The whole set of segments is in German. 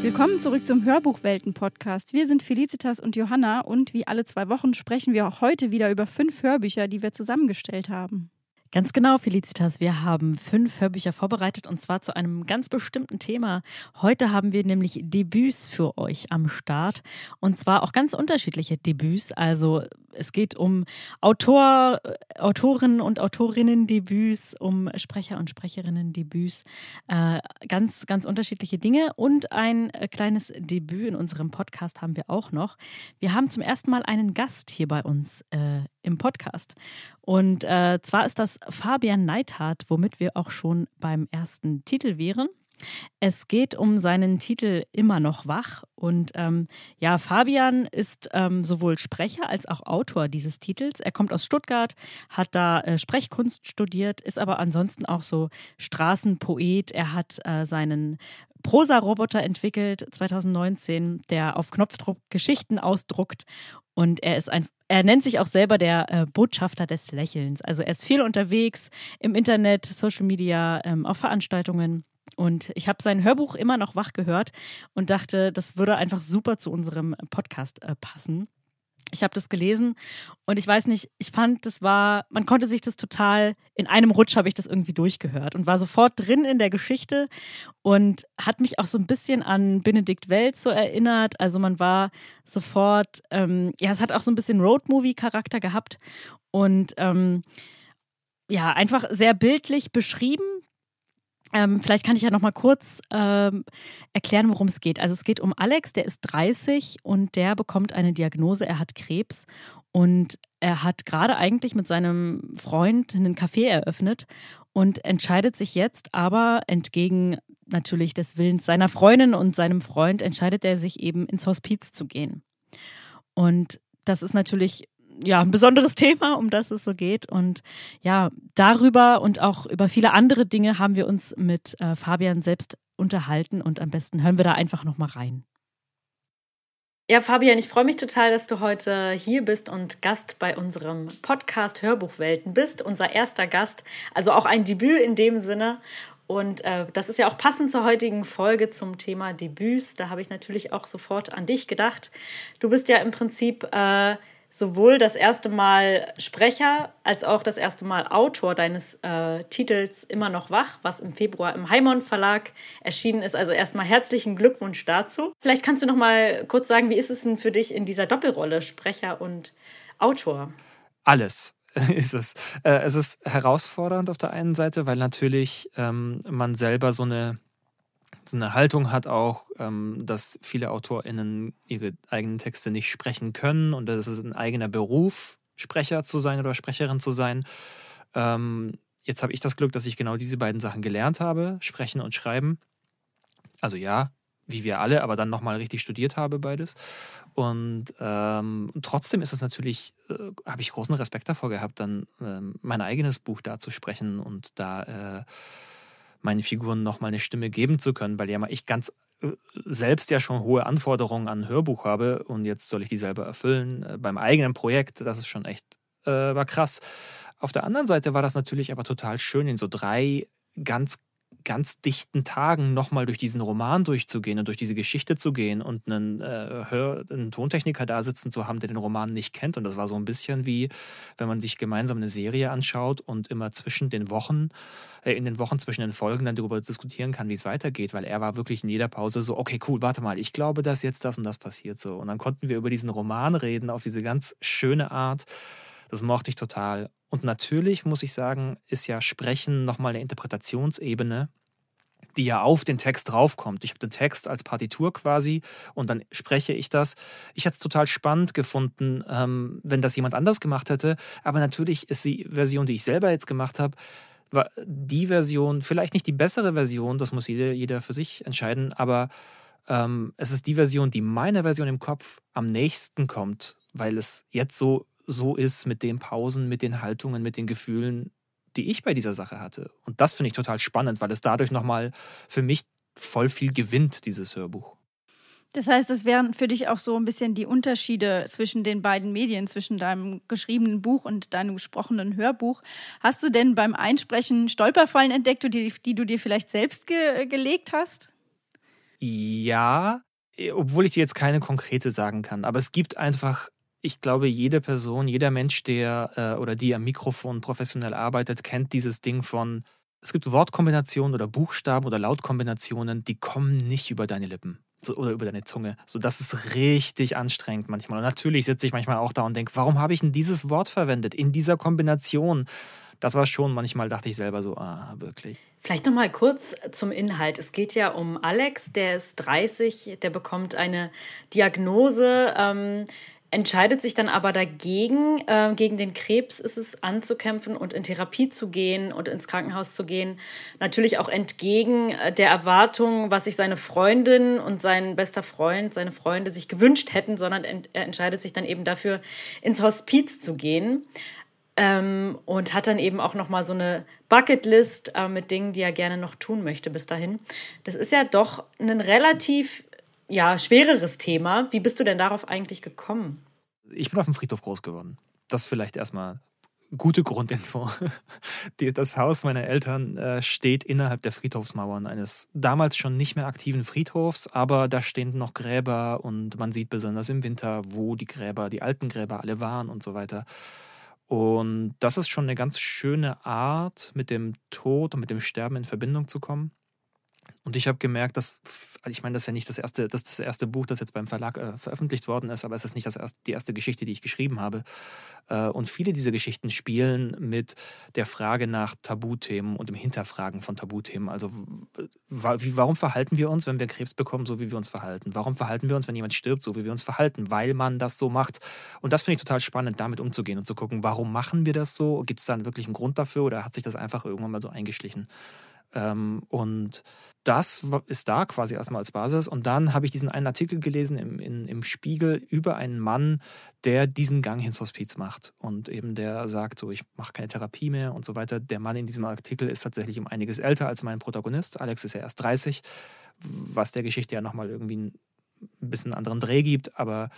Willkommen zurück zum Hörbuchwelten-Podcast. Wir sind Felicitas und Johanna und wie alle zwei Wochen sprechen wir auch heute wieder über fünf Hörbücher, die wir zusammengestellt haben. Ganz genau, Felicitas. Wir haben fünf Hörbücher vorbereitet und zwar zu einem ganz bestimmten Thema. Heute haben wir nämlich Debüts für euch am Start und zwar auch ganz unterschiedliche Debüts. Also es geht um Autor, Autorinnen und Autorinnen-Debüts, um Sprecher und Sprecherinnen-Debüts. Äh, ganz, ganz unterschiedliche Dinge und ein äh, kleines Debüt in unserem Podcast haben wir auch noch. Wir haben zum ersten Mal einen Gast hier bei uns äh, im Podcast. Und äh, zwar ist das Fabian Neithardt, womit wir auch schon beim ersten Titel wären. Es geht um seinen Titel Immer noch wach. Und ähm, ja, Fabian ist ähm, sowohl Sprecher als auch Autor dieses Titels. Er kommt aus Stuttgart, hat da äh, Sprechkunst studiert, ist aber ansonsten auch so Straßenpoet. Er hat äh, seinen Prosa-Roboter entwickelt 2019, der auf Knopfdruck Geschichten ausdruckt. Und er ist ein er nennt sich auch selber der äh, Botschafter des Lächelns. Also er ist viel unterwegs im Internet, Social Media, ähm, auf Veranstaltungen. Und ich habe sein Hörbuch immer noch wach gehört und dachte, das würde einfach super zu unserem Podcast äh, passen. Ich habe das gelesen und ich weiß nicht, ich fand, das war, man konnte sich das total, in einem Rutsch habe ich das irgendwie durchgehört und war sofort drin in der Geschichte und hat mich auch so ein bisschen an Benedikt Welz so erinnert. Also man war sofort, ähm, ja, es hat auch so ein bisschen Roadmovie-Charakter gehabt und ähm, ja, einfach sehr bildlich beschrieben ähm, vielleicht kann ich ja noch mal kurz ähm, erklären, worum es geht. Also es geht um Alex, der ist 30 und der bekommt eine Diagnose, er hat Krebs und er hat gerade eigentlich mit seinem Freund einen Café eröffnet und entscheidet sich jetzt aber entgegen natürlich des Willens seiner Freundin und seinem Freund entscheidet er sich eben ins Hospiz zu gehen. Und das ist natürlich ja, ein besonderes Thema, um das es so geht. Und ja, darüber und auch über viele andere Dinge haben wir uns mit äh, Fabian selbst unterhalten und am besten hören wir da einfach nochmal rein. Ja, Fabian, ich freue mich total, dass du heute hier bist und Gast bei unserem Podcast Hörbuchwelten bist. Unser erster Gast, also auch ein Debüt in dem Sinne. Und äh, das ist ja auch passend zur heutigen Folge zum Thema Debüts. Da habe ich natürlich auch sofort an dich gedacht. Du bist ja im Prinzip äh, sowohl das erste Mal Sprecher als auch das erste Mal Autor deines äh, Titels Immer noch wach, was im Februar im Heimon Verlag erschienen ist. Also erstmal herzlichen Glückwunsch dazu. Vielleicht kannst du noch mal kurz sagen, wie ist es denn für dich in dieser Doppelrolle Sprecher und Autor? Alles ist es. Äh, es ist herausfordernd auf der einen Seite, weil natürlich ähm, man selber so eine so eine Haltung hat auch, ähm, dass viele AutorInnen ihre eigenen Texte nicht sprechen können und das ist ein eigener Beruf, Sprecher zu sein oder Sprecherin zu sein. Ähm, jetzt habe ich das Glück, dass ich genau diese beiden Sachen gelernt habe, sprechen und schreiben. Also ja, wie wir alle, aber dann nochmal richtig studiert habe beides. Und ähm, trotzdem ist es natürlich, äh, habe ich großen Respekt davor gehabt, dann äh, mein eigenes Buch da zu sprechen und da äh, meinen Figuren nochmal eine Stimme geben zu können, weil ja mal ich ganz äh, selbst ja schon hohe Anforderungen an ein Hörbuch habe und jetzt soll ich die selber erfüllen äh, beim eigenen Projekt. Das ist schon echt, äh, war krass. Auf der anderen Seite war das natürlich aber total schön, in so drei ganz ganz dichten Tagen nochmal durch diesen Roman durchzugehen und durch diese Geschichte zu gehen und einen, äh, Hör-, einen Tontechniker da sitzen zu haben, der den Roman nicht kennt. Und das war so ein bisschen wie, wenn man sich gemeinsam eine Serie anschaut und immer zwischen den Wochen, äh, in den Wochen zwischen den Folgen dann darüber diskutieren kann, wie es weitergeht, weil er war wirklich in jeder Pause so, okay, cool, warte mal, ich glaube, dass jetzt das und das passiert so. Und dann konnten wir über diesen Roman reden auf diese ganz schöne Art. Das mochte ich total. Und natürlich muss ich sagen, ist ja Sprechen nochmal eine Interpretationsebene, die ja auf den Text draufkommt. Ich habe den Text als Partitur quasi und dann spreche ich das. Ich hätte es total spannend gefunden, ähm, wenn das jemand anders gemacht hätte. Aber natürlich ist die Version, die ich selber jetzt gemacht habe, war die Version, vielleicht nicht die bessere Version, das muss jeder, jeder für sich entscheiden, aber ähm, es ist die Version, die meiner Version im Kopf am nächsten kommt, weil es jetzt so so ist mit den Pausen, mit den Haltungen, mit den Gefühlen, die ich bei dieser Sache hatte. Und das finde ich total spannend, weil es dadurch nochmal für mich voll viel gewinnt, dieses Hörbuch. Das heißt, das wären für dich auch so ein bisschen die Unterschiede zwischen den beiden Medien, zwischen deinem geschriebenen Buch und deinem gesprochenen Hörbuch. Hast du denn beim Einsprechen Stolperfallen entdeckt, die, die du dir vielleicht selbst ge gelegt hast? Ja, obwohl ich dir jetzt keine konkrete sagen kann. Aber es gibt einfach, ich glaube, jede Person, jeder Mensch, der äh, oder die am Mikrofon professionell arbeitet, kennt dieses Ding von, es gibt Wortkombinationen oder Buchstaben oder Lautkombinationen, die kommen nicht über deine Lippen. So, oder über deine Zunge. So, das ist richtig anstrengend manchmal. Und natürlich sitze ich manchmal auch da und denke, warum habe ich denn dieses Wort verwendet in dieser Kombination? Das war schon, manchmal dachte ich selber so, ah, wirklich. Vielleicht noch mal kurz zum Inhalt. Es geht ja um Alex, der ist 30, der bekommt eine Diagnose, ähm, entscheidet sich dann aber dagegen, äh, gegen den Krebs ist es anzukämpfen und in Therapie zu gehen und ins Krankenhaus zu gehen. Natürlich auch entgegen äh, der Erwartung, was sich seine Freundin und sein bester Freund, seine Freunde sich gewünscht hätten, sondern er entscheidet sich dann eben dafür, ins Hospiz zu gehen. Ähm, und hat dann eben auch noch mal so eine Bucketlist äh, mit Dingen, die er gerne noch tun möchte bis dahin. Das ist ja doch ein relativ ja, schwereres Thema. Wie bist du denn darauf eigentlich gekommen? Ich bin auf dem Friedhof groß geworden. Das vielleicht erstmal gute Grundinfo. Das Haus meiner Eltern äh, steht innerhalb der Friedhofsmauern eines damals schon nicht mehr aktiven Friedhofs, aber da stehen noch Gräber und man sieht besonders im Winter, wo die Gräber, die alten Gräber alle waren und so weiter. Und das ist schon eine ganz schöne Art, mit dem Tod und mit dem Sterben in Verbindung zu kommen. Und ich habe gemerkt, dass, also ich meine, das ist ja nicht das erste, das, das erste Buch, das jetzt beim Verlag äh, veröffentlicht worden ist, aber es ist nicht das erste, die erste Geschichte, die ich geschrieben habe. Äh, und viele dieser Geschichten spielen mit der Frage nach Tabuthemen und dem Hinterfragen von Tabuthemen. Also wie, warum verhalten wir uns, wenn wir Krebs bekommen, so wie wir uns verhalten? Warum verhalten wir uns, wenn jemand stirbt, so wie wir uns verhalten? Weil man das so macht. Und das finde ich total spannend, damit umzugehen und zu gucken, warum machen wir das so? Gibt es da wirklich einen Grund dafür oder hat sich das einfach irgendwann mal so eingeschlichen? Ähm, und das ist da quasi erstmal als Basis. Und dann habe ich diesen einen Artikel gelesen im, in, im Spiegel über einen Mann, der diesen Gang ins Hospiz macht. Und eben der sagt, so, ich mache keine Therapie mehr und so weiter. Der Mann in diesem Artikel ist tatsächlich um einiges älter als mein Protagonist. Alex ist ja erst 30, was der Geschichte ja nochmal irgendwie ein bisschen anderen Dreh gibt. Aber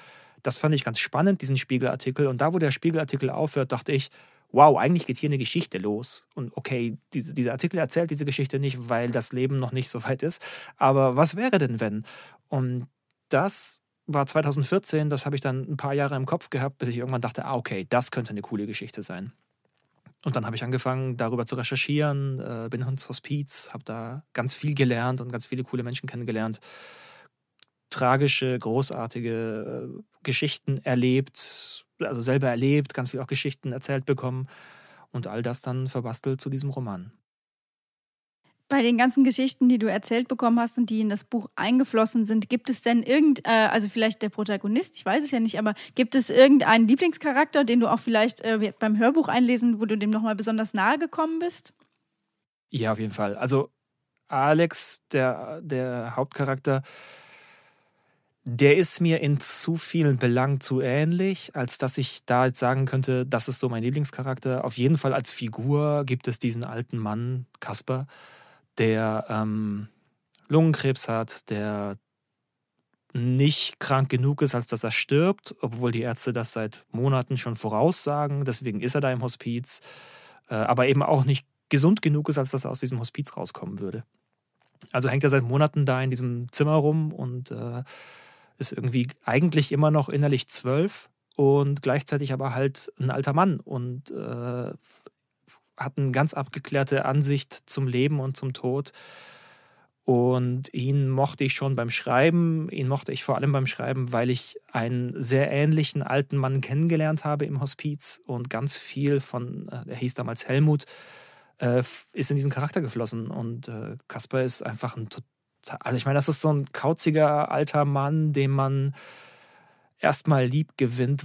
das fand ich ganz spannend, diesen Spiegelartikel. Und da, wo der Spiegelartikel aufhört, dachte ich, wow, eigentlich geht hier eine Geschichte los. Und okay, diese, dieser Artikel erzählt diese Geschichte nicht, weil das Leben noch nicht so weit ist. Aber was wäre denn, wenn? Und das war 2014, das habe ich dann ein paar Jahre im Kopf gehabt, bis ich irgendwann dachte, ah, okay, das könnte eine coole Geschichte sein. Und dann habe ich angefangen, darüber zu recherchieren, äh, bin ins Hospiz, habe da ganz viel gelernt und ganz viele coole Menschen kennengelernt. Tragische, großartige äh, Geschichten erlebt, also selber erlebt, ganz viel auch Geschichten erzählt bekommen und all das dann verbastelt zu diesem Roman. Bei den ganzen Geschichten, die du erzählt bekommen hast und die in das Buch eingeflossen sind, gibt es denn irgend, äh, also vielleicht der Protagonist, ich weiß es ja nicht, aber gibt es irgendeinen Lieblingscharakter, den du auch vielleicht äh, beim Hörbuch einlesen, wo du dem nochmal besonders nahe gekommen bist? Ja, auf jeden Fall. Also Alex, der, der Hauptcharakter, der ist mir in zu vielen Belangen zu ähnlich, als dass ich da jetzt sagen könnte, das ist so mein Lieblingscharakter. Auf jeden Fall als Figur gibt es diesen alten Mann, Kasper, der ähm, Lungenkrebs hat, der nicht krank genug ist, als dass er stirbt, obwohl die Ärzte das seit Monaten schon voraussagen. Deswegen ist er da im Hospiz. Äh, aber eben auch nicht gesund genug ist, als dass er aus diesem Hospiz rauskommen würde. Also hängt er seit Monaten da in diesem Zimmer rum und äh, ist irgendwie eigentlich immer noch innerlich zwölf und gleichzeitig aber halt ein alter Mann und äh, hat eine ganz abgeklärte Ansicht zum Leben und zum Tod. Und ihn mochte ich schon beim Schreiben, ihn mochte ich vor allem beim Schreiben, weil ich einen sehr ähnlichen alten Mann kennengelernt habe im Hospiz und ganz viel von, äh, er hieß damals Helmut, äh, ist in diesen Charakter geflossen. Und äh, Kasper ist einfach ein also ich meine, das ist so ein kauziger alter Mann, den man erstmal lieb gewinnt,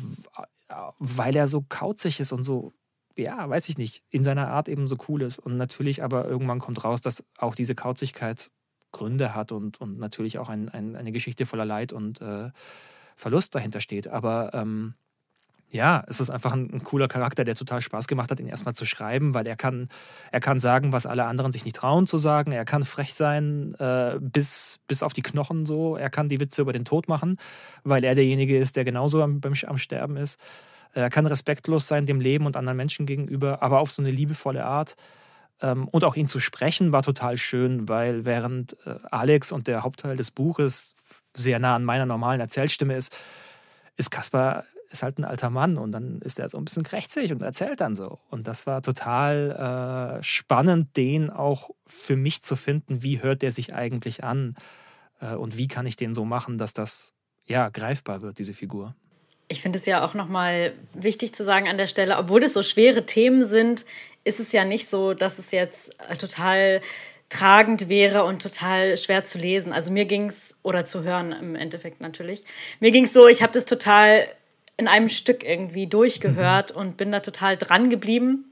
weil er so kauzig ist und so, ja, weiß ich nicht, in seiner Art eben so cool ist. Und natürlich aber irgendwann kommt raus, dass auch diese Kauzigkeit Gründe hat und, und natürlich auch ein, ein, eine Geschichte voller Leid und äh, Verlust dahinter steht. Aber ähm, ja, es ist einfach ein, ein, cooler Charakter, der total Spaß gemacht hat, ihn erstmal zu schreiben, weil er kann, er kann sagen, was alle anderen sich nicht trauen zu sagen. Er kann frech sein äh, bis, bis auf die Knochen so. Er kann die Witze über den Tod machen, weil er derjenige ist, der genauso am, beim, am Sterben ist. Er kann respektlos sein dem Leben und anderen Menschen gegenüber, aber auf so eine liebevolle Art. Ähm, und auch ihn zu sprechen war total schön, weil während äh, Alex und der Hauptteil des Buches sehr nah an meiner normalen Erzählstimme ist, ist Kaspar ist halt ein alter Mann und dann ist er so ein bisschen krächzig und erzählt dann so. Und das war total äh, spannend, den auch für mich zu finden, wie hört der sich eigentlich an äh, und wie kann ich den so machen, dass das ja greifbar wird, diese Figur. Ich finde es ja auch nochmal wichtig zu sagen an der Stelle, obwohl es so schwere Themen sind, ist es ja nicht so, dass es jetzt äh, total tragend wäre und total schwer zu lesen. Also mir ging es, oder zu hören im Endeffekt natürlich, mir ging es so, ich habe das total in einem Stück irgendwie durchgehört mhm. und bin da total dran geblieben.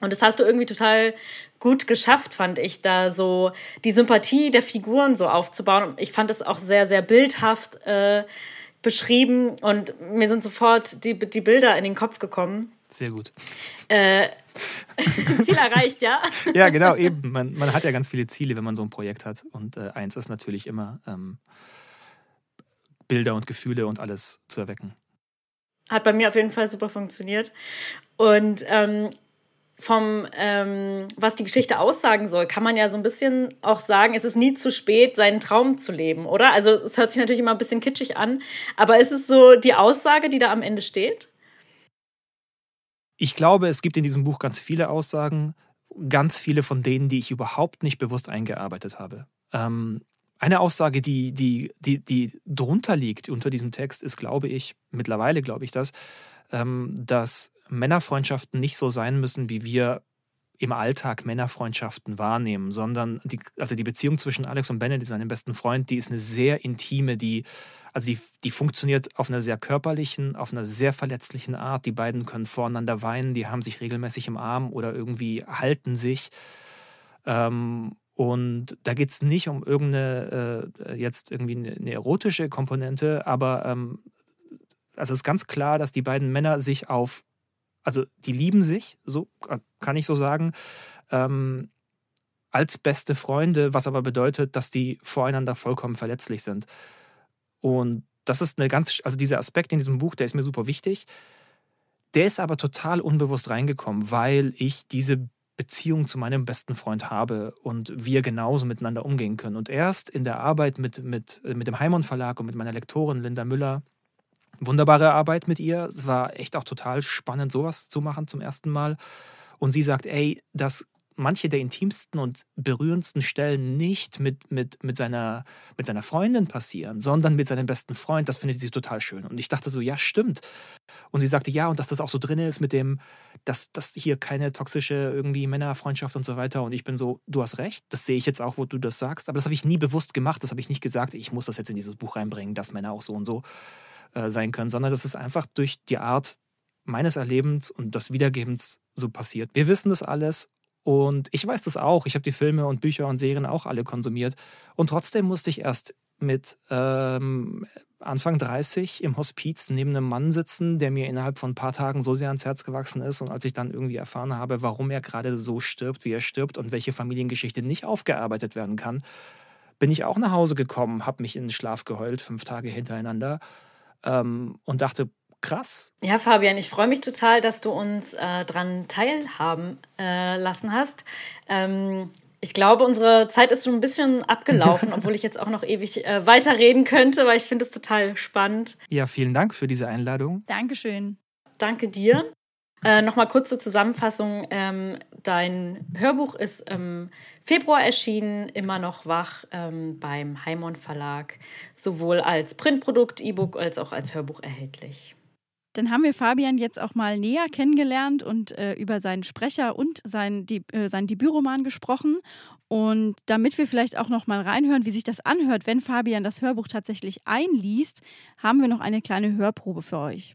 Und das hast du irgendwie total gut geschafft, fand ich, da so die Sympathie der Figuren so aufzubauen. Ich fand es auch sehr, sehr bildhaft äh, beschrieben und mir sind sofort die, die Bilder in den Kopf gekommen. Sehr gut. Äh, Ziel erreicht, ja? ja, genau, eben. Man, man hat ja ganz viele Ziele, wenn man so ein Projekt hat. Und äh, eins ist natürlich immer, ähm, Bilder und Gefühle und alles zu erwecken. Hat bei mir auf jeden Fall super funktioniert. Und ähm, vom, ähm, was die Geschichte aussagen soll, kann man ja so ein bisschen auch sagen, es ist nie zu spät, seinen Traum zu leben, oder? Also es hört sich natürlich immer ein bisschen kitschig an, aber ist es so die Aussage, die da am Ende steht? Ich glaube, es gibt in diesem Buch ganz viele Aussagen, ganz viele von denen, die ich überhaupt nicht bewusst eingearbeitet habe. Ähm, eine Aussage, die, die, die, die drunter liegt unter diesem Text, ist, glaube ich, mittlerweile glaube ich das, ähm, dass Männerfreundschaften nicht so sein müssen, wie wir im Alltag Männerfreundschaften wahrnehmen, sondern die, also die Beziehung zwischen Alex und Bennett, seinem besten Freund, die ist eine sehr intime, die, also die, die funktioniert auf einer sehr körperlichen, auf einer sehr verletzlichen Art. Die beiden können voreinander weinen, die haben sich regelmäßig im Arm oder irgendwie halten sich. Ähm, und da geht es nicht um irgendeine, äh, jetzt irgendwie eine, eine, erotische Komponente, aber ähm, also es ist ganz klar, dass die beiden Männer sich auf, also die lieben sich, so kann ich so sagen, ähm, als beste Freunde, was aber bedeutet, dass die voreinander vollkommen verletzlich sind. Und das ist eine ganz, also dieser Aspekt in diesem Buch, der ist mir super wichtig. Der ist aber total unbewusst reingekommen, weil ich diese Beziehung zu meinem besten Freund habe und wir genauso miteinander umgehen können. Und erst in der Arbeit mit, mit, mit dem Heimon Verlag und mit meiner Lektorin Linda Müller, wunderbare Arbeit mit ihr. Es war echt auch total spannend, sowas zu machen zum ersten Mal. Und sie sagt, ey, das manche der intimsten und berührendsten Stellen nicht mit, mit, mit, seiner, mit seiner Freundin passieren, sondern mit seinem besten Freund. Das findet sie total schön. Und ich dachte so, ja, stimmt. Und sie sagte, ja, und dass das auch so drin ist mit dem, dass, dass hier keine toxische irgendwie Männerfreundschaft und so weiter. Und ich bin so, du hast recht, das sehe ich jetzt auch, wo du das sagst. Aber das habe ich nie bewusst gemacht. Das habe ich nicht gesagt, ich muss das jetzt in dieses Buch reinbringen, dass Männer auch so und so äh, sein können, sondern das ist einfach durch die Art meines Erlebens und des Wiedergebens so passiert. Wir wissen das alles und ich weiß das auch. Ich habe die Filme und Bücher und Serien auch alle konsumiert. Und trotzdem musste ich erst mit ähm, Anfang 30 im Hospiz neben einem Mann sitzen, der mir innerhalb von ein paar Tagen so sehr ans Herz gewachsen ist. Und als ich dann irgendwie erfahren habe, warum er gerade so stirbt, wie er stirbt und welche Familiengeschichte nicht aufgearbeitet werden kann, bin ich auch nach Hause gekommen, habe mich in den Schlaf geheult, fünf Tage hintereinander ähm, und dachte, krass. Ja, Fabian, ich freue mich total, dass du uns äh, dran teilhaben äh, lassen hast. Ähm, ich glaube, unsere Zeit ist schon ein bisschen abgelaufen, obwohl ich jetzt auch noch ewig äh, weiterreden könnte, weil ich finde es total spannend. Ja, vielen Dank für diese Einladung. Dankeschön. Danke dir. Äh, Nochmal kurze Zusammenfassung. Ähm, dein Hörbuch ist im Februar erschienen, immer noch wach ähm, beim Heimon Verlag, sowohl als Printprodukt, E-Book als auch als Hörbuch erhältlich. Dann haben wir Fabian jetzt auch mal näher kennengelernt und äh, über seinen Sprecher und sein, die, äh, seinen Debütroman gesprochen. Und damit wir vielleicht auch noch mal reinhören, wie sich das anhört, wenn Fabian das Hörbuch tatsächlich einliest, haben wir noch eine kleine Hörprobe für euch.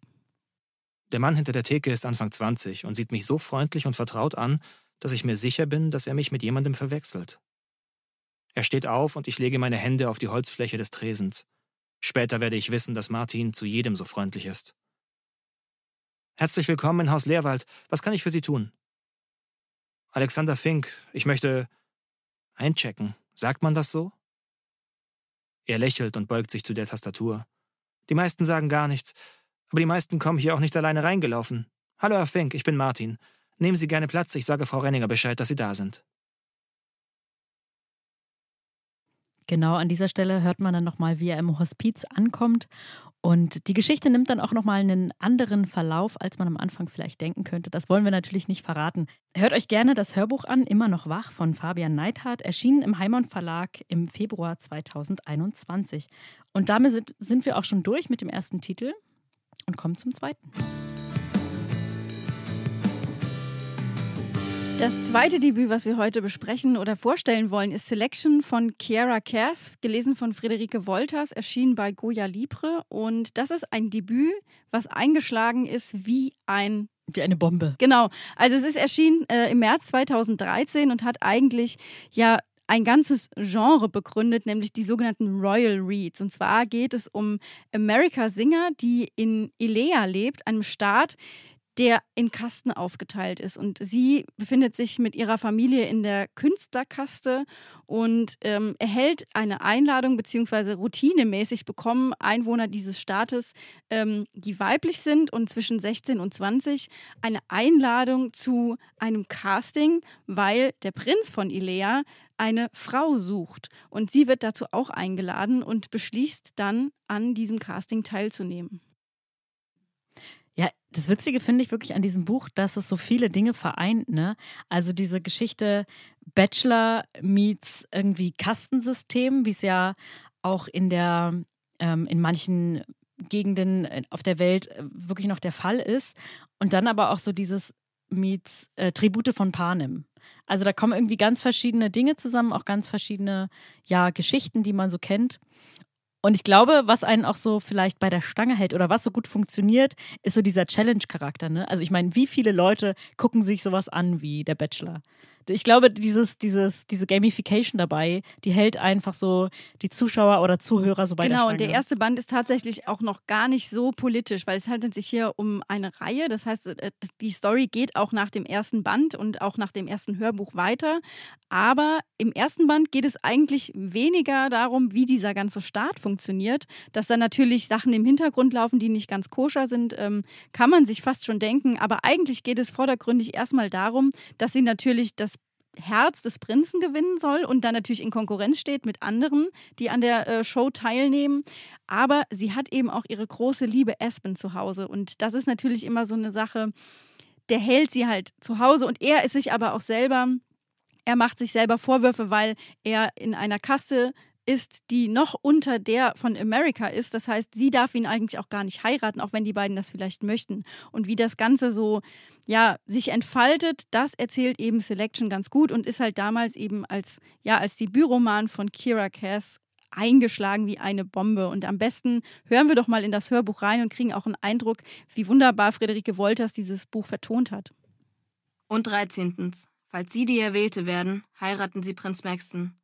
Der Mann hinter der Theke ist Anfang 20 und sieht mich so freundlich und vertraut an, dass ich mir sicher bin, dass er mich mit jemandem verwechselt. Er steht auf und ich lege meine Hände auf die Holzfläche des Tresens. Später werde ich wissen, dass Martin zu jedem so freundlich ist. Herzlich willkommen in Haus Leerwald. Was kann ich für Sie tun? Alexander Fink, ich möchte einchecken. Sagt man das so? Er lächelt und beugt sich zu der Tastatur. Die meisten sagen gar nichts, aber die meisten kommen hier auch nicht alleine reingelaufen. Hallo, Herr Fink, ich bin Martin. Nehmen Sie gerne Platz, ich sage Frau Renninger Bescheid, dass Sie da sind. Genau an dieser Stelle hört man dann nochmal, wie er im Hospiz ankommt. Und die Geschichte nimmt dann auch nochmal einen anderen Verlauf, als man am Anfang vielleicht denken könnte. Das wollen wir natürlich nicht verraten. Hört euch gerne das Hörbuch an, Immer noch wach von Fabian Neithardt, erschienen im Heimann Verlag im Februar 2021. Und damit sind, wir auch schon durch mit dem ersten Titel und kommen zum zweiten. Das zweite Debüt, was wir heute besprechen oder vorstellen wollen, ist Selection von Chiara Kers, gelesen von Friederike Wolters, erschienen bei Goya Libre. Und das ist ein Debüt, was eingeschlagen ist wie ein wie eine Bombe. Genau. Also es ist erschienen äh, im März 2013 und hat eigentlich ja ein ganzes Genre begründet, nämlich die sogenannten Royal Reads. Und zwar geht es um America Singer, die in Ilea lebt, einem Staat, der in Kasten aufgeteilt ist. Und sie befindet sich mit ihrer Familie in der Künstlerkaste und ähm, erhält eine Einladung, beziehungsweise routinemäßig bekommen Einwohner dieses Staates, ähm, die weiblich sind und zwischen 16 und 20, eine Einladung zu einem Casting, weil der Prinz von Ilea eine Frau sucht. Und sie wird dazu auch eingeladen und beschließt dann, an diesem Casting teilzunehmen. Ja, das Witzige finde ich wirklich an diesem Buch, dass es so viele Dinge vereint. Ne? Also diese Geschichte Bachelor meets irgendwie Kastensystem, wie es ja auch in der ähm, in manchen Gegenden äh, auf der Welt äh, wirklich noch der Fall ist. Und dann aber auch so dieses meets äh, Tribute von Panem. Also da kommen irgendwie ganz verschiedene Dinge zusammen, auch ganz verschiedene ja, Geschichten, die man so kennt. Und ich glaube, was einen auch so vielleicht bei der Stange hält oder was so gut funktioniert, ist so dieser Challenge-Charakter. Ne? Also ich meine, wie viele Leute gucken sich sowas an wie der Bachelor? Ich glaube, dieses, dieses, diese Gamification dabei, die hält einfach so die Zuschauer oder Zuhörer so bei Genau, der und der erste Band ist tatsächlich auch noch gar nicht so politisch, weil es handelt sich hier um eine Reihe. Das heißt, äh, die Story geht auch nach dem ersten Band und auch nach dem ersten Hörbuch weiter. Aber im ersten Band geht es eigentlich weniger darum, wie dieser ganze Staat funktioniert. Dass da natürlich Sachen im Hintergrund laufen, die nicht ganz koscher sind, ähm, kann man sich fast schon denken. Aber eigentlich geht es vordergründig erstmal darum, dass sie natürlich das Herz des Prinzen gewinnen soll und dann natürlich in Konkurrenz steht mit anderen, die an der äh, Show teilnehmen. Aber sie hat eben auch ihre große Liebe Aspen zu Hause. Und das ist natürlich immer so eine Sache, der hält sie halt zu Hause und er ist sich aber auch selber, er macht sich selber Vorwürfe, weil er in einer Kaste ist, die noch unter der von America ist. Das heißt, sie darf ihn eigentlich auch gar nicht heiraten, auch wenn die beiden das vielleicht möchten. Und wie das Ganze so, ja, sich entfaltet, das erzählt eben Selection ganz gut und ist halt damals eben als, ja, als Debütroman von Kira Cass eingeschlagen wie eine Bombe. Und am besten hören wir doch mal in das Hörbuch rein und kriegen auch einen Eindruck, wie wunderbar Friederike Wolters dieses Buch vertont hat. Und 13. Falls Sie die Erwählte werden, heiraten Sie Prinz Maxton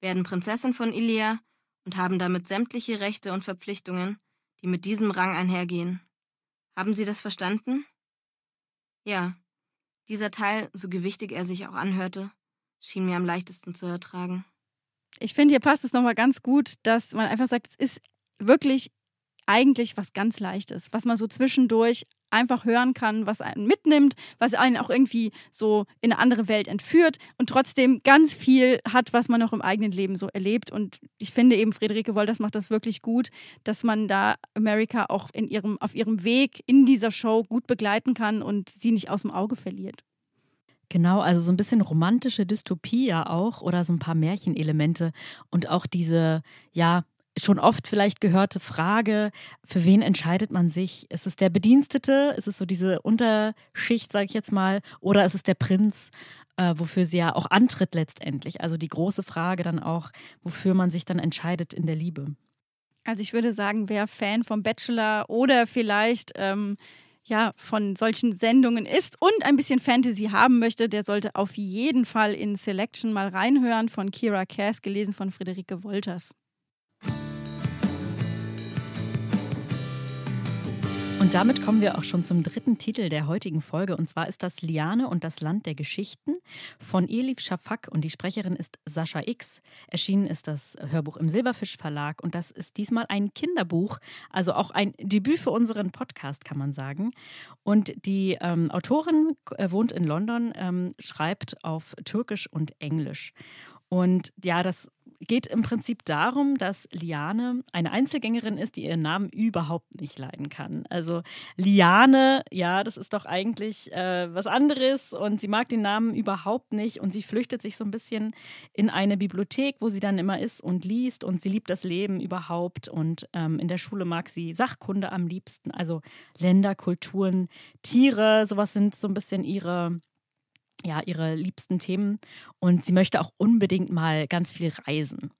werden Prinzessin von Ilia und haben damit sämtliche Rechte und Verpflichtungen, die mit diesem Rang einhergehen. Haben Sie das verstanden? Ja. Dieser Teil, so gewichtig er sich auch anhörte, schien mir am leichtesten zu ertragen. Ich finde, hier passt es nochmal ganz gut, dass man einfach sagt, es ist wirklich eigentlich was ganz Leichtes, was man so zwischendurch einfach hören kann, was einen mitnimmt, was einen auch irgendwie so in eine andere Welt entführt und trotzdem ganz viel hat, was man auch im eigenen Leben so erlebt. Und ich finde eben, Friederike Wolters macht das wirklich gut, dass man da America auch in ihrem, auf ihrem Weg in dieser Show gut begleiten kann und sie nicht aus dem Auge verliert. Genau, also so ein bisschen romantische Dystopie ja auch oder so ein paar Märchenelemente und auch diese, ja, schon oft vielleicht gehörte Frage, für wen entscheidet man sich? Ist es der Bedienstete? Ist es so diese Unterschicht, sage ich jetzt mal? Oder ist es der Prinz, äh, wofür sie ja auch antritt letztendlich? Also die große Frage dann auch, wofür man sich dann entscheidet in der Liebe. Also ich würde sagen, wer Fan vom Bachelor oder vielleicht ähm, ja von solchen Sendungen ist und ein bisschen Fantasy haben möchte, der sollte auf jeden Fall in Selection mal reinhören von Kira Cass, gelesen von Friederike Wolters. Und damit kommen wir auch schon zum dritten Titel der heutigen Folge. Und zwar ist das Liane und das Land der Geschichten von Elif Shafak. Und die Sprecherin ist Sascha X. Erschienen ist das Hörbuch im Silberfisch Verlag. Und das ist diesmal ein Kinderbuch, also auch ein Debüt für unseren Podcast, kann man sagen. Und die ähm, Autorin äh, wohnt in London, ähm, schreibt auf Türkisch und Englisch. Und ja, das geht im Prinzip darum, dass Liane eine Einzelgängerin ist, die ihren Namen überhaupt nicht leiden kann. Also Liane, ja, das ist doch eigentlich äh, was anderes und sie mag den Namen überhaupt nicht und sie flüchtet sich so ein bisschen in eine Bibliothek, wo sie dann immer ist und liest und sie liebt das Leben überhaupt und ähm, in der Schule mag sie Sachkunde am liebsten, also Länder, Kulturen, Tiere, sowas sind so ein bisschen ihre ja, ihre liebsten Themen und sie möchte auch unbedingt mal ganz viel reisen.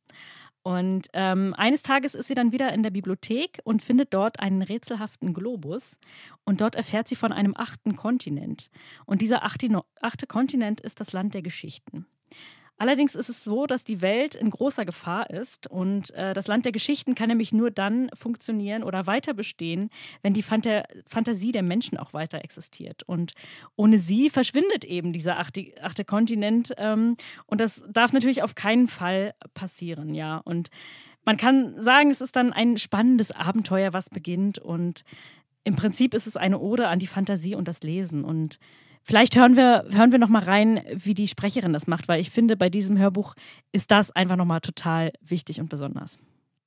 Und ähm, eines Tages ist sie dann wieder in der Bibliothek und findet dort einen rätselhaften Globus. Und dort erfährt sie von einem achten Kontinent. Und dieser achte, achte Kontinent ist das Land der Geschichten. Allerdings ist es so, dass die Welt in großer Gefahr ist und äh, das Land der Geschichten kann nämlich nur dann funktionieren oder weiter bestehen, wenn die Fanta Fantasie der Menschen auch weiter existiert. Und ohne sie verschwindet eben dieser achte, achte Kontinent ähm, und das darf natürlich auf keinen Fall passieren, ja. Und man kann sagen, es ist dann ein spannendes Abenteuer, was beginnt und im Prinzip ist es eine Ode an die Fantasie und das Lesen und Vielleicht hören wir, hören wir noch mal rein, wie die Sprecherin das macht, weil ich finde, bei diesem Hörbuch ist das einfach noch mal total wichtig und besonders.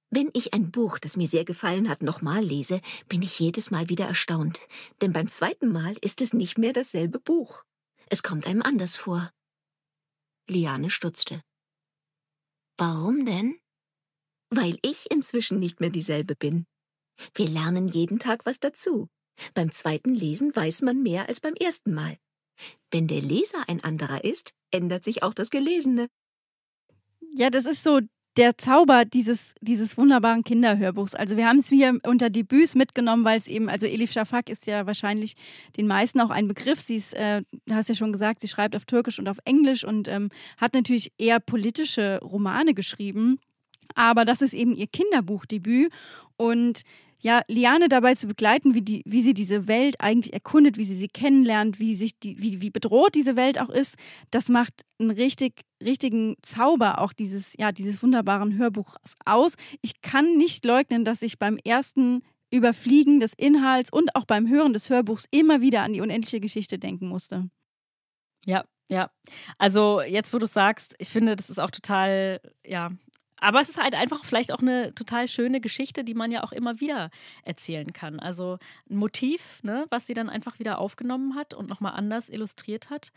Wenn ich ein Buch, das mir sehr gefallen hat, nochmal lese, bin ich jedes Mal wieder erstaunt. Denn beim zweiten Mal ist es nicht mehr dasselbe Buch. Es kommt einem anders vor. Liane stutzte. Warum denn? Weil ich inzwischen nicht mehr dieselbe bin. Wir lernen jeden Tag was dazu. Beim zweiten Lesen weiß man mehr als beim ersten Mal. Wenn der Leser ein anderer ist, ändert sich auch das Gelesene. Ja, das ist so der Zauber dieses, dieses wunderbaren Kinderhörbuchs. Also wir haben es hier unter Debüts mitgenommen, weil es eben, also Elif Shafak ist ja wahrscheinlich den meisten auch ein Begriff. Sie ist, äh, du hast ja schon gesagt, sie schreibt auf Türkisch und auf Englisch und ähm, hat natürlich eher politische Romane geschrieben. Aber das ist eben ihr Kinderbuchdebüt und ja, Liane dabei zu begleiten, wie, die, wie sie diese Welt eigentlich erkundet, wie sie sie kennenlernt, wie, sich die, wie, wie bedroht diese Welt auch ist, das macht einen richtig, richtigen Zauber auch dieses, ja, dieses wunderbaren Hörbuchs aus. Ich kann nicht leugnen, dass ich beim ersten Überfliegen des Inhalts und auch beim Hören des Hörbuchs immer wieder an die unendliche Geschichte denken musste. Ja, ja. Also jetzt, wo du sagst, ich finde, das ist auch total, ja, aber es ist halt einfach vielleicht auch eine total schöne Geschichte, die man ja auch immer wieder erzählen kann. Also ein Motiv, ne, was sie dann einfach wieder aufgenommen hat und nochmal anders illustriert hat.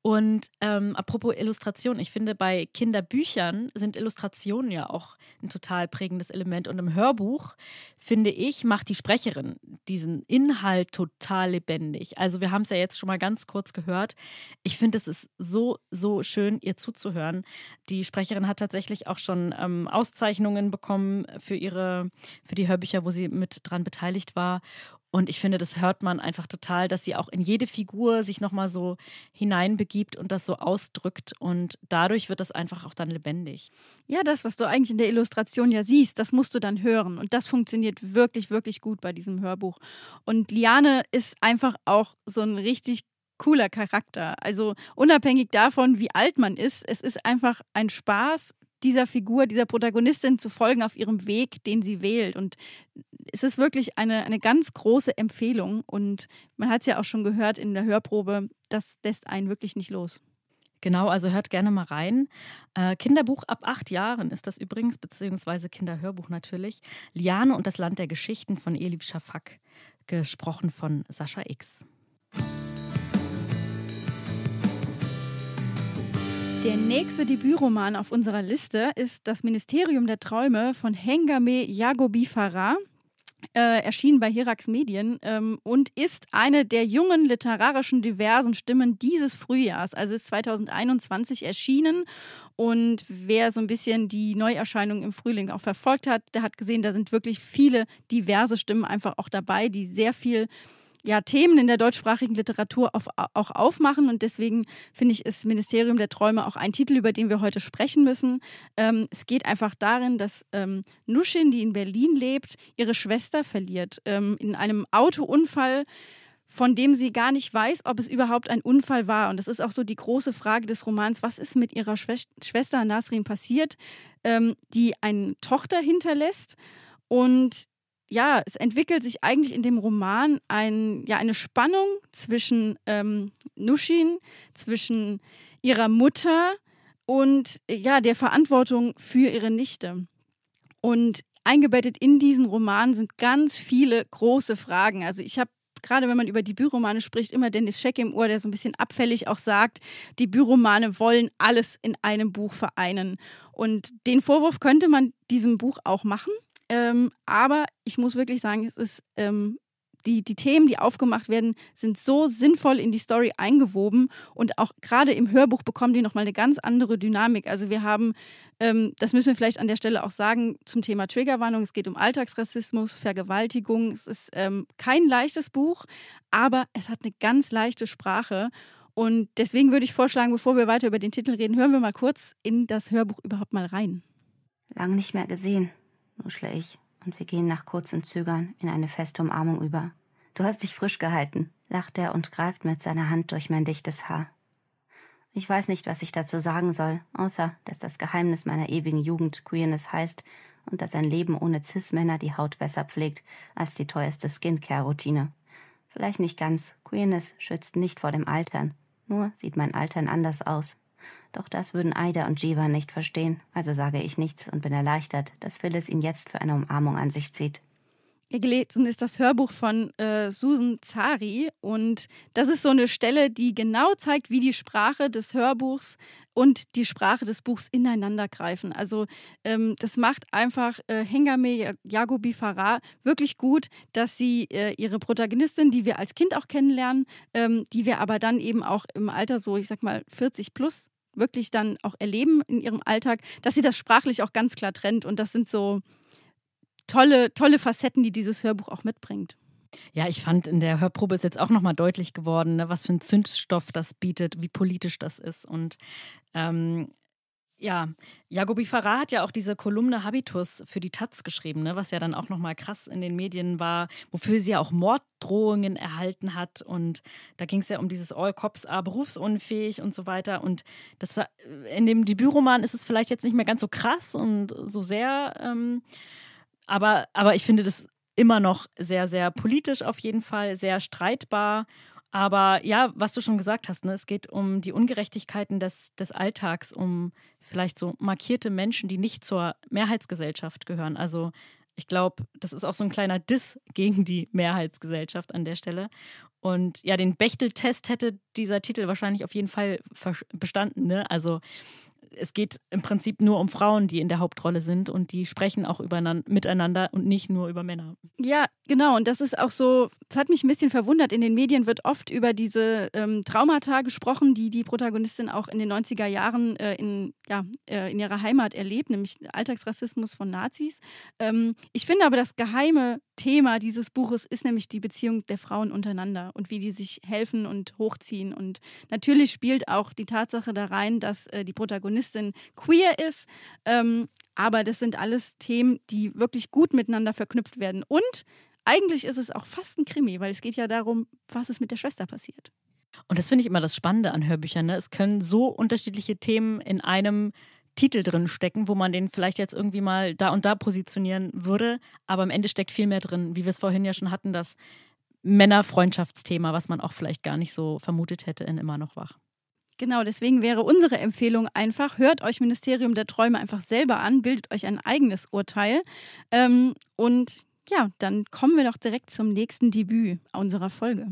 Und ähm, apropos Illustration, ich finde, bei Kinderbüchern sind Illustrationen ja auch ein total prägendes Element. Und im Hörbuch, finde ich, macht die Sprecherin diesen Inhalt total lebendig. Also wir haben es ja jetzt schon mal ganz kurz gehört. Ich finde, es ist so, so schön, ihr zuzuhören. Die Sprecherin hat tatsächlich auch schon ähm, Auszeichnungen bekommen für ihre, für die Hörbücher, wo sie mit dran beteiligt war. Und ich finde, das hört man einfach total, dass sie auch in jede Figur sich nochmal so hineinbegibt und das so ausdrückt. Und dadurch wird das einfach auch dann lebendig. Ja, das, was du eigentlich in der Illustration ja siehst, das musst du dann hören. Und das funktioniert wirklich, wirklich gut bei diesem Hörbuch. Und Liane ist einfach auch so ein richtig cooler Charakter. Also unabhängig davon, wie alt man ist, es ist einfach ein Spaß, dieser Figur, dieser Protagonistin zu folgen auf ihrem Weg, den sie wählt. Und es ist wirklich eine, eine ganz große Empfehlung. Und man hat es ja auch schon gehört in der Hörprobe, das lässt einen wirklich nicht los. Genau, also hört gerne mal rein. Äh, Kinderbuch ab acht Jahren ist das übrigens, beziehungsweise Kinderhörbuch natürlich. Liane und das Land der Geschichten von Elif Shafak, gesprochen von Sascha X. Der nächste Debütroman auf unserer Liste ist Das Ministerium der Träume von Hengame Yagobi Farah. Äh, erschienen bei Hirax Medien ähm, und ist eine der jungen literarischen diversen Stimmen dieses Frühjahrs. Also ist 2021 erschienen und wer so ein bisschen die Neuerscheinung im Frühling auch verfolgt hat, der hat gesehen, da sind wirklich viele diverse Stimmen einfach auch dabei, die sehr viel ja, Themen in der deutschsprachigen Literatur auf, auch aufmachen. Und deswegen finde ich, ist Ministerium der Träume auch ein Titel, über den wir heute sprechen müssen. Ähm, es geht einfach darin, dass ähm, Nuschin, die in Berlin lebt, ihre Schwester verliert. Ähm, in einem Autounfall von dem sie gar nicht weiß, ob es überhaupt ein Unfall war. Und das ist auch so die große Frage des Romans, was ist mit ihrer Schwester Nasrin passiert, ähm, die eine Tochter hinterlässt. Und ja, es entwickelt sich eigentlich in dem Roman ein, ja, eine Spannung zwischen ähm, Nushin, zwischen ihrer Mutter und ja, der Verantwortung für ihre Nichte. Und eingebettet in diesen Roman sind ganz viele große Fragen. Also ich habe gerade wenn man über die Büromane spricht, immer Dennis Scheck im Ohr, der so ein bisschen abfällig auch sagt, die Büromane wollen alles in einem Buch vereinen. Und den Vorwurf könnte man diesem Buch auch machen. Ähm, aber ich muss wirklich sagen, es ist ähm, die, die Themen, die aufgemacht werden, sind so sinnvoll in die Story eingewoben und auch gerade im Hörbuch bekommen die nochmal eine ganz andere Dynamik. Also wir haben, ähm, das müssen wir vielleicht an der Stelle auch sagen, zum Thema Triggerwarnung. Es geht um Alltagsrassismus, Vergewaltigung. Es ist ähm, kein leichtes Buch, aber es hat eine ganz leichte Sprache. Und deswegen würde ich vorschlagen, bevor wir weiter über den Titel reden, hören wir mal kurz in das Hörbuch überhaupt mal rein. Lang nicht mehr gesehen, nuschle ich und wir gehen nach kurzem Zögern in eine feste Umarmung über. Du hast dich frisch gehalten, lacht er und greift mit seiner Hand durch mein dichtes Haar. Ich weiß nicht, was ich dazu sagen soll, außer dass das Geheimnis meiner ewigen Jugend Queerness heißt und dass ein Leben ohne Cis-Männer die Haut besser pflegt als die teuerste Skincare-Routine. Vielleicht nicht ganz. Queerness schützt nicht vor dem Altern. Nur sieht mein Altern anders aus. Doch das würden Aida und Jiva nicht verstehen, also sage ich nichts und bin erleichtert, dass Phyllis ihn jetzt für eine Umarmung an sich zieht. Gelesen ist das Hörbuch von äh, Susan Zari und das ist so eine Stelle, die genau zeigt, wie die Sprache des Hörbuchs und die Sprache des Buchs ineinander greifen. Also ähm, das macht einfach äh, Hengame Yagobi Farah wirklich gut, dass sie äh, ihre Protagonistin, die wir als Kind auch kennenlernen, ähm, die wir aber dann eben auch im Alter so, ich sag mal 40 plus wirklich dann auch erleben in ihrem Alltag, dass sie das sprachlich auch ganz klar trennt. Und das sind so tolle, tolle Facetten, die dieses Hörbuch auch mitbringt. Ja, ich fand in der Hörprobe ist jetzt auch nochmal deutlich geworden, ne, was für ein Zündstoff das bietet, wie politisch das ist. Und ähm, ja, Jagobi Farah hat ja auch diese Kolumne Habitus für die Taz geschrieben, ne, was ja dann auch nochmal krass in den Medien war, wofür sie ja auch Morddrohungen erhalten hat. Und da ging es ja um dieses All Cops are berufsunfähig und so weiter. Und das, äh, in dem Debütroman ist es vielleicht jetzt nicht mehr ganz so krass und so sehr, ähm, aber, aber ich finde das immer noch sehr, sehr politisch auf jeden Fall, sehr streitbar. Aber ja, was du schon gesagt hast, ne, es geht um die Ungerechtigkeiten des, des Alltags, um vielleicht so markierte Menschen, die nicht zur Mehrheitsgesellschaft gehören. Also ich glaube, das ist auch so ein kleiner Diss gegen die Mehrheitsgesellschaft an der Stelle. Und ja, den Bechtel-Test hätte dieser Titel wahrscheinlich auf jeden Fall bestanden. Ne? Also es geht im Prinzip nur um Frauen, die in der Hauptrolle sind und die sprechen auch miteinander und nicht nur über Männer. Ja, genau. Und das ist auch so, das hat mich ein bisschen verwundert. In den Medien wird oft über diese ähm, Traumata gesprochen, die die Protagonistin auch in den 90er Jahren äh, in, ja, äh, in ihrer Heimat erlebt, nämlich Alltagsrassismus von Nazis. Ähm, ich finde aber, das geheime Thema dieses Buches ist nämlich die Beziehung der Frauen untereinander und wie die sich helfen und hochziehen. Und natürlich spielt auch die Tatsache da rein, dass äh, die Protagonistin queer ist. Ähm, aber das sind alles Themen, die wirklich gut miteinander verknüpft werden. Und eigentlich ist es auch fast ein Krimi, weil es geht ja darum, was ist mit der Schwester passiert. Und das finde ich immer das Spannende an Hörbüchern. Ne? Es können so unterschiedliche Themen in einem Titel drin stecken, wo man den vielleicht jetzt irgendwie mal da und da positionieren würde. Aber am Ende steckt viel mehr drin, wie wir es vorhin ja schon hatten, das Männerfreundschaftsthema, was man auch vielleicht gar nicht so vermutet hätte in Immer noch wach. Genau, deswegen wäre unsere Empfehlung einfach, hört euch Ministerium der Träume einfach selber an, bildet euch ein eigenes Urteil. Ähm, und ja, dann kommen wir doch direkt zum nächsten Debüt unserer Folge.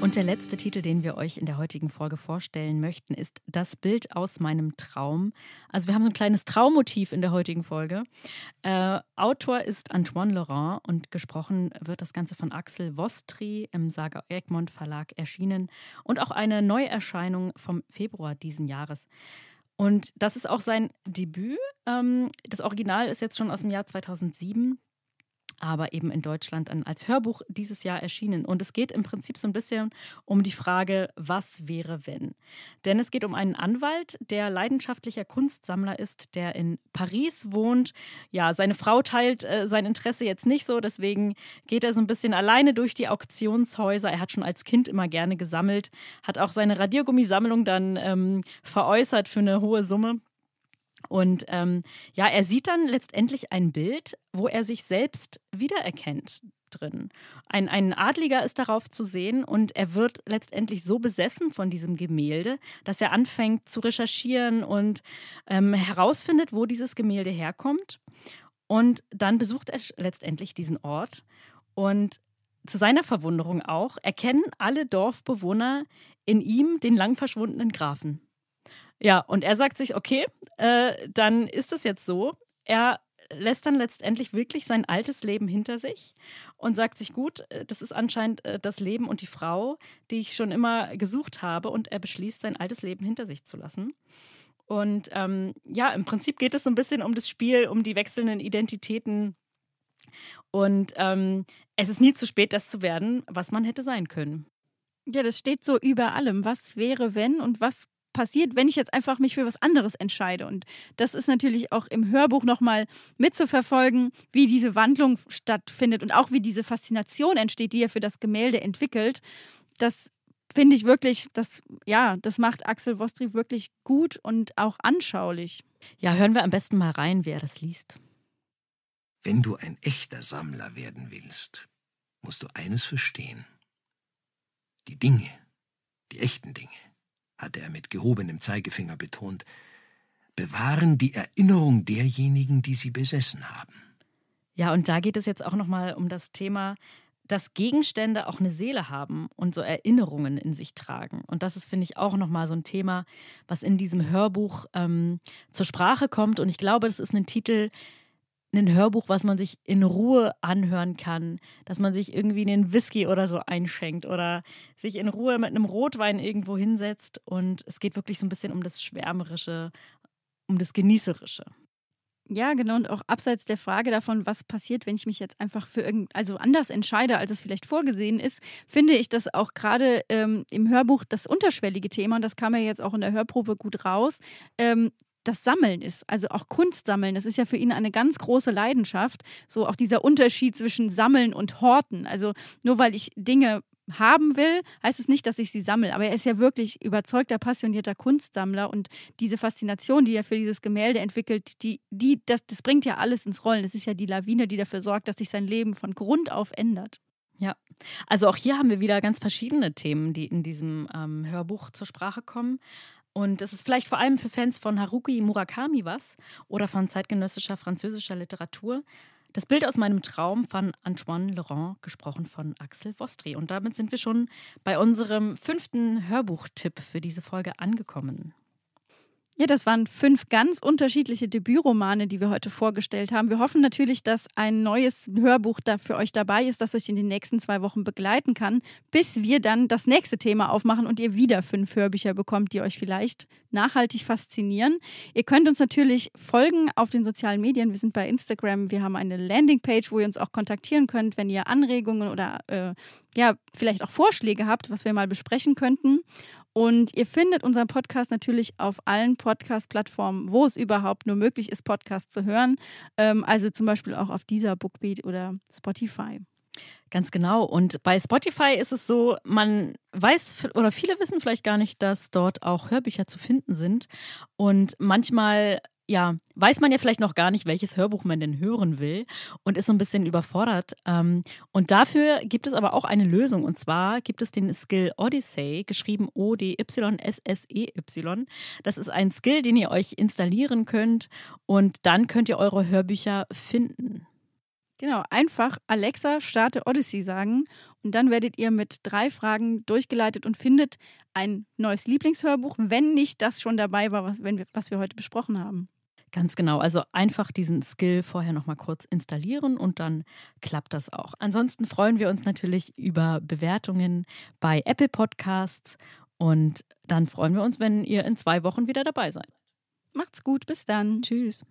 Und der letzte Titel, den wir euch in der heutigen Folge vorstellen möchten, ist Das Bild aus meinem Traum. Also wir haben so ein kleines Traummotiv in der heutigen Folge. Äh, Autor ist Antoine Laurent und gesprochen wird das Ganze von Axel Vostri im Saga Egmont Verlag erschienen und auch eine Neuerscheinung vom Februar diesen Jahres. Und das ist auch sein Debüt. Ähm, das Original ist jetzt schon aus dem Jahr 2007 aber eben in Deutschland als Hörbuch dieses Jahr erschienen. Und es geht im Prinzip so ein bisschen um die Frage, was wäre, wenn? Denn es geht um einen Anwalt, der leidenschaftlicher Kunstsammler ist, der in Paris wohnt. Ja, seine Frau teilt äh, sein Interesse jetzt nicht so, deswegen geht er so ein bisschen alleine durch die Auktionshäuser. Er hat schon als Kind immer gerne gesammelt, hat auch seine Radiergummisammlung dann ähm, veräußert für eine hohe Summe. Und ähm, ja, er sieht dann letztendlich ein Bild, wo er sich selbst wiedererkennt drin. Ein, ein Adliger ist darauf zu sehen und er wird letztendlich so besessen von diesem Gemälde, dass er anfängt zu recherchieren und ähm, herausfindet, wo dieses Gemälde herkommt. Und dann besucht er letztendlich diesen Ort und zu seiner Verwunderung auch erkennen alle Dorfbewohner in ihm den lang verschwundenen Grafen. Ja, und er sagt sich, okay, äh, dann ist es jetzt so. Er lässt dann letztendlich wirklich sein altes Leben hinter sich und sagt sich, gut, äh, das ist anscheinend äh, das Leben und die Frau, die ich schon immer gesucht habe. Und er beschließt, sein altes Leben hinter sich zu lassen. Und ähm, ja, im Prinzip geht es so ein bisschen um das Spiel, um die wechselnden Identitäten. Und ähm, es ist nie zu spät, das zu werden, was man hätte sein können. Ja, das steht so über allem. Was wäre, wenn und was passiert, wenn ich jetzt einfach mich für was anderes entscheide. Und das ist natürlich auch im Hörbuch nochmal mitzuverfolgen, wie diese Wandlung stattfindet und auch wie diese Faszination entsteht, die er für das Gemälde entwickelt. Das finde ich wirklich, das, ja, das macht Axel Wostri wirklich gut und auch anschaulich. Ja, hören wir am besten mal rein, wer das liest. Wenn du ein echter Sammler werden willst, musst du eines verstehen. Die Dinge, die echten Dinge, hatte er mit gehobenem Zeigefinger betont, bewahren die Erinnerung derjenigen, die sie besessen haben. Ja, und da geht es jetzt auch nochmal um das Thema, dass Gegenstände auch eine Seele haben und so Erinnerungen in sich tragen. Und das ist, finde ich, auch nochmal so ein Thema, was in diesem Hörbuch ähm, zur Sprache kommt. Und ich glaube, das ist ein Titel, ein Hörbuch, was man sich in Ruhe anhören kann, dass man sich irgendwie einen Whisky oder so einschenkt oder sich in Ruhe mit einem Rotwein irgendwo hinsetzt und es geht wirklich so ein bisschen um das Schwärmerische, um das Genießerische. Ja, genau. Und auch abseits der Frage davon, was passiert, wenn ich mich jetzt einfach für irgend, also anders entscheide, als es vielleicht vorgesehen ist, finde ich das auch gerade ähm, im Hörbuch das unterschwellige Thema, und das kam ja jetzt auch in der Hörprobe gut raus, ähm, das Sammeln ist, also auch Kunst sammeln, das ist ja für ihn eine ganz große Leidenschaft. So auch dieser Unterschied zwischen Sammeln und Horten. Also nur weil ich Dinge haben will, heißt es nicht, dass ich sie sammle. Aber er ist ja wirklich überzeugter, passionierter Kunstsammler und diese Faszination, die er für dieses Gemälde entwickelt, die, die, das, das bringt ja alles ins Rollen. Das ist ja die Lawine, die dafür sorgt, dass sich sein Leben von Grund auf ändert. Ja, also auch hier haben wir wieder ganz verschiedene Themen, die in diesem ähm, Hörbuch zur Sprache kommen. Und es ist vielleicht vor allem für Fans von Haruki Murakami was oder von zeitgenössischer französischer Literatur. Das Bild aus meinem Traum von Antoine Laurent, gesprochen von Axel Vostri. Und damit sind wir schon bei unserem fünften Hörbuchtipp für diese Folge angekommen. Ja, das waren fünf ganz unterschiedliche Debütromane, die wir heute vorgestellt haben. Wir hoffen natürlich, dass ein neues Hörbuch da für euch dabei ist, das euch in den nächsten zwei Wochen begleiten kann, bis wir dann das nächste Thema aufmachen und ihr wieder fünf Hörbücher bekommt, die euch vielleicht nachhaltig faszinieren. Ihr könnt uns natürlich folgen auf den sozialen Medien. Wir sind bei Instagram. Wir haben eine Landingpage, wo ihr uns auch kontaktieren könnt, wenn ihr Anregungen oder äh, ja, vielleicht auch Vorschläge habt, was wir mal besprechen könnten. Und ihr findet unseren Podcast natürlich auf allen Podcast-Plattformen, wo es überhaupt nur möglich ist, Podcasts zu hören. Ähm, also zum Beispiel auch auf dieser Bookbeat oder Spotify. Ganz genau. Und bei Spotify ist es so, man weiß oder viele wissen vielleicht gar nicht, dass dort auch Hörbücher zu finden sind. Und manchmal ja, weiß man ja vielleicht noch gar nicht, welches Hörbuch man denn hören will und ist so ein bisschen überfordert. Ähm, und dafür gibt es aber auch eine Lösung. Und zwar gibt es den Skill Odyssey, geschrieben O-D-Y-S-S-E-Y. Das ist ein Skill, den ihr euch installieren könnt und dann könnt ihr eure Hörbücher finden. Genau, einfach Alexa starte Odyssey sagen und dann werdet ihr mit drei Fragen durchgeleitet und findet ein neues Lieblingshörbuch, wenn nicht das schon dabei war, was, wir, was wir heute besprochen haben. Ganz genau. Also einfach diesen Skill vorher nochmal kurz installieren und dann klappt das auch. Ansonsten freuen wir uns natürlich über Bewertungen bei Apple Podcasts und dann freuen wir uns, wenn ihr in zwei Wochen wieder dabei seid. Macht's gut, bis dann. Tschüss.